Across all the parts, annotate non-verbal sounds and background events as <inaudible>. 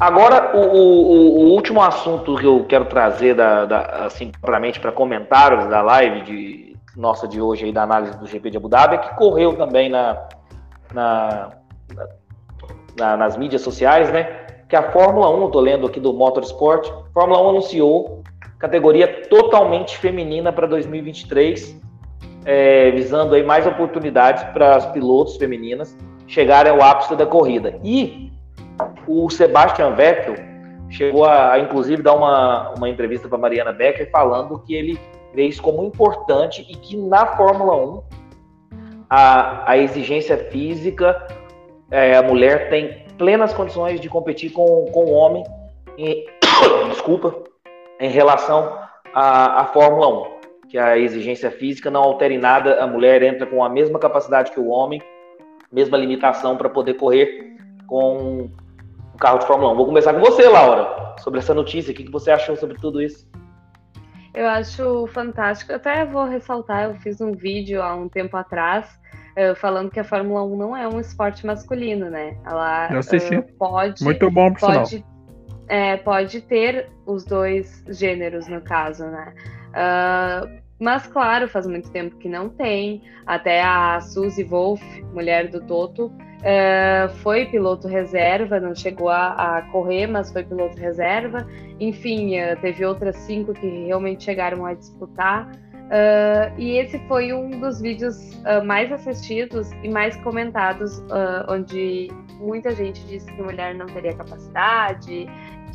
Agora, o, o, o, último assunto que eu quero trazer da, da assim, para comentários da live de nossa de hoje aí da análise do GP de Abu Dhabi é que correu também na, na, na nas mídias sociais, né? Que a Fórmula 1, tô lendo aqui do Motorsport, Fórmula 1 anunciou categoria totalmente feminina para 2023, é, visando aí mais oportunidades para as pilotos femininas chegarem ao ápice da corrida. E o Sebastian Vettel chegou a, a inclusive, dar uma, uma entrevista para Mariana Becker falando que ele vê isso como importante e que na Fórmula 1 a, a exigência física, é, a mulher tem plenas condições de competir com, com o homem, em, <coughs> desculpa, em relação à, Fórmula 1 que a exigência física não altere nada, a mulher entra com a mesma capacidade que o homem, mesma limitação para poder correr com um carro de Fórmula 1. Vou começar com você, Laura, sobre essa notícia. O que você achou sobre tudo isso? Eu acho fantástico. Até vou ressaltar, eu fiz um vídeo há um tempo atrás uh, falando que a Fórmula 1 não é um esporte masculino, né? Ela uh, pode. Muito bom, por pode, é, pode ter os dois gêneros, no caso, né? Uh, mas, claro, faz muito tempo que não tem. Até a Suzy Wolf, mulher do Toto, uh, foi piloto reserva, não chegou a, a, correr, mas foi piloto reserva. Enfim, uh, teve outras cinco que realmente chegaram a disputar. Uh, e esse foi um dos vídeos mais assistidos e mais comentados, onde muita gente disse que mulher não teria capacidade,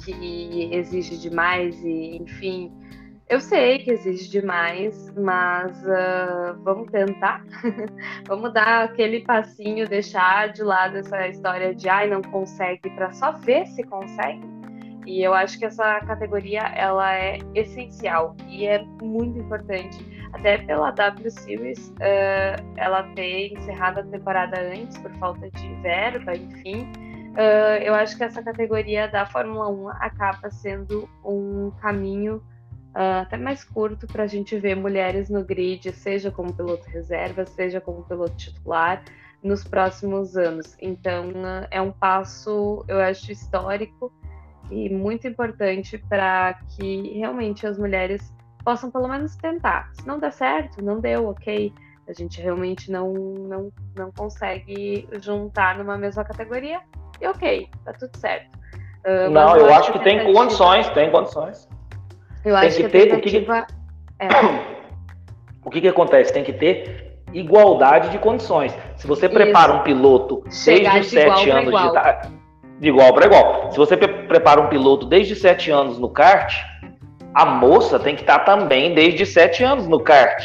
que exige demais e, enfim, eu sei que exige demais, mas uh, vamos tentar. <laughs> vamos dar aquele passinho, deixar de lado essa história de ai, não consegue, para só ver se consegue. E eu acho que essa categoria ela é essencial e é muito importante, até pela W Series uh, ela ter encerrado a temporada antes por falta de verba, enfim. Uh, eu acho que essa categoria da Fórmula 1 acaba sendo um caminho uh, até mais curto para a gente ver mulheres no grid, seja como piloto reserva, seja como piloto titular, nos próximos anos. Então, uh, é um passo, eu acho, histórico e muito importante para que realmente as mulheres possam pelo menos tentar. Se não der certo, não deu, ok. A gente realmente não, não, não consegue juntar numa mesma categoria, e ok, tá tudo certo. Uh, não, eu, acho que tem condições, tem condições. Eu tem acho que, ter, o que, é. <coughs> o que, que acontece? Tem que ter igualdade de condições. Se você prepara Isso. um piloto Chegar desde os de sete anos de idade, de igual para igual. Se você pre prepara um piloto desde sete anos no kart, a moça tem que estar também desde sete anos no kart.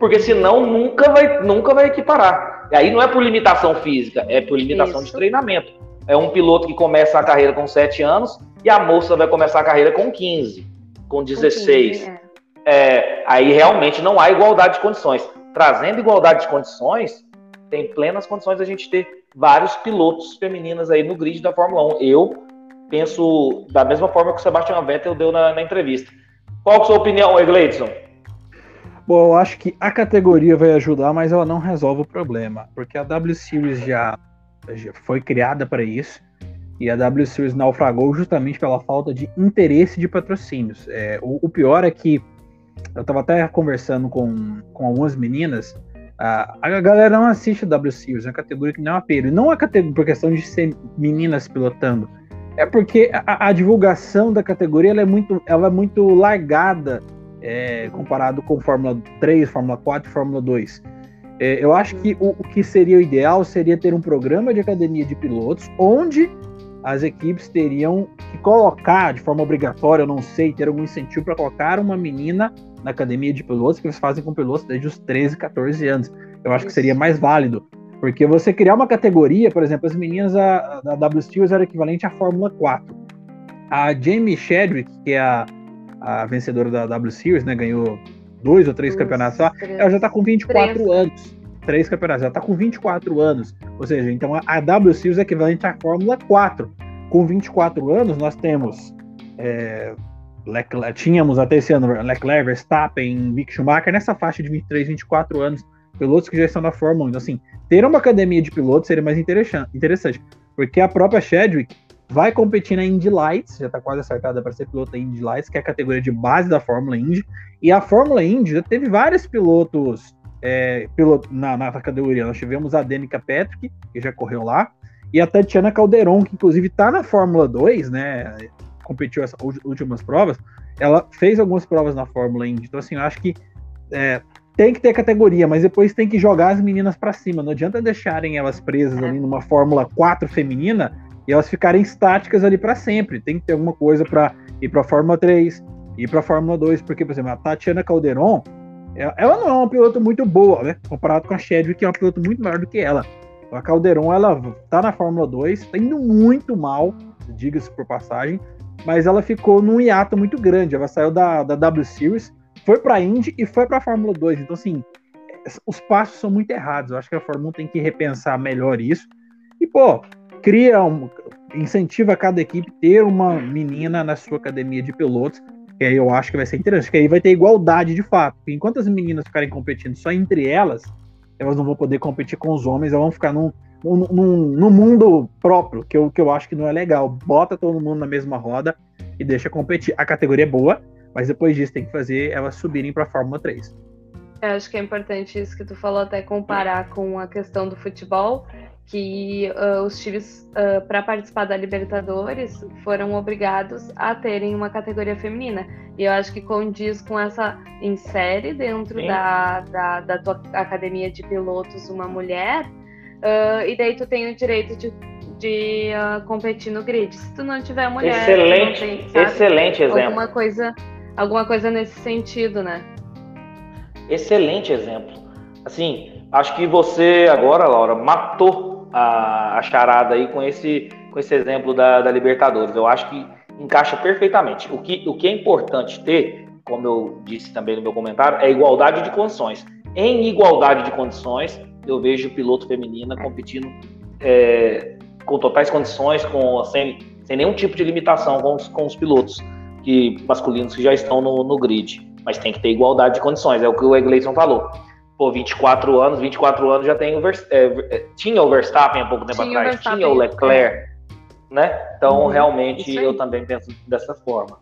Porque senão nunca vai, nunca vai equiparar. E aí não é por limitação física, é por limitação Isso. de treinamento. É um piloto que começa a carreira com 7 anos e a moça vai começar a carreira com 15 com 16. É. É, aí realmente não há igualdade de condições. Trazendo igualdade de condições, tem plenas condições a gente ter vários pilotos femininas aí no grid da Fórmula 1. Eu penso da mesma forma que o Sebastian Vettel deu na, na entrevista. Qual é a sua opinião, Egleidson? Bom, eu acho que a categoria vai ajudar, mas ela não resolve o problema, porque a W Series já, já foi criada para isso. E a W Series naufragou justamente pela falta de interesse de patrocínios. É, o, o, pior é que eu estava até conversando com, com algumas meninas. A, a galera não assiste a W Series, é uma categoria que não é apelo. E não é por questão de ser meninas pilotando. É porque a, a divulgação da categoria é, muito, ela é muito largada é, comparado com Fórmula 3, Fórmula 4 e Fórmula 2. É, eu acho que o, o, que seria o ideal seria ter um programa de academia de pilotos onde as equipes teriam que colocar de forma obrigatória, eu não sei, ter algum incentivo para colocar uma menina na academia de pilotos, que eles fazem com pilotos desde os 13, 14 anos. Eu acho que seria mais válido. Porque você criar uma categoria, por exemplo, as meninas da, da W Steels era equivalente à Fórmula 4. A Jamie Chadwick, que é a, a vencedora da W Series, né, ganhou dois ou três campeonatos só, ela já está com 24 três. anos três campeonatos. Ela está com 24 anos. Ou seja, então a W Series é equivalente à Fórmula 4. Com 24 anos, nós temos. É, Leclerc, tínhamos até esse ano Leclerc, Verstappen, Mick Schumacher nessa faixa de 23, 24 anos, pilotos que já estão na Fórmula 1. Então, assim, ter uma academia de pilotos seria mais interessante, porque a própria Chadwick, vai competir na Indy Lights, já está quase acertada para ser piloto da Indy Lights, que é a categoria de base da Fórmula Indy. E a Fórmula Indy já teve vários pilotos é, piloto, na, na categoria. Nós tivemos a Danica Patrick, que já correu lá, e a Tatiana Calderon, que inclusive está na Fórmula 2, né? Competiu essas últimas provas. Ela fez algumas provas na Fórmula Indy. Então, assim, eu acho que é, tem que ter categoria, mas depois tem que jogar as meninas para cima. Não adianta deixarem elas presas ali numa Fórmula 4 feminina e elas ficarem estáticas ali para sempre. Tem que ter alguma coisa para ir para a Fórmula 3, ir para a Fórmula 2, porque, por exemplo, a Tatiana Calderon, ela não é uma piloto muito boa, né? Comparado com a Chadwick, que é uma piloto muito maior do que ela. A Calderon, ela tá na Fórmula 2, tá indo muito mal, diga-se por passagem, mas ela ficou num hiato muito grande. Ela saiu da, da W Series, foi pra Indy e foi pra Fórmula 2. Então, assim, os passos são muito errados. Eu acho que a Fórmula 1 tem que repensar melhor isso. E, pô, cria um, incentiva cada equipe ter uma menina na sua academia de pilotos, que aí eu acho que vai ser interessante, que aí vai ter igualdade de fato. Enquanto as meninas ficarem competindo só entre elas, elas não vão poder competir com os homens, elas vão ficar num, num, num, num mundo próprio, que eu, que eu acho que não é legal. Bota todo mundo na mesma roda e deixa competir. A categoria é boa, mas depois disso tem que fazer elas subirem para a Fórmula 3. Eu acho que é importante isso que tu falou, até comparar com a questão do futebol, que uh, os times, uh, para participar da Libertadores, foram obrigados a terem uma categoria feminina. E eu acho que condiz com essa insere dentro da, da, da, tua academia de pilotos uma mulher, uh, e daí tu tem o direito de, de competir no grid. Se tu não tiver mulher, excelente, tem, sabe, excelente exemplo. Alguma coisa, alguma coisa nesse sentido, né? Excelente exemplo. Assim, acho que você agora, Laura, matou a, a charada aí com esse, com esse exemplo da, da Libertadores. Eu acho que encaixa perfeitamente. O que, o que é importante ter, como eu disse também no meu comentário, é igualdade de condições. Em igualdade de condições, eu vejo piloto feminina competindo é, com totais condições, com, sem, sem nenhum tipo de limitação com os, com os pilotos que, masculinos que já estão no, no grid. Mas tem que ter igualdade de condições, é o que o Egleison falou pô, 24 anos, 24 anos já tem o Ver, é, é, tinha o Verstappen há pouco tempo tinha atrás, o tinha o Leclerc, né? Então, uhum, realmente, eu também penso dessa forma.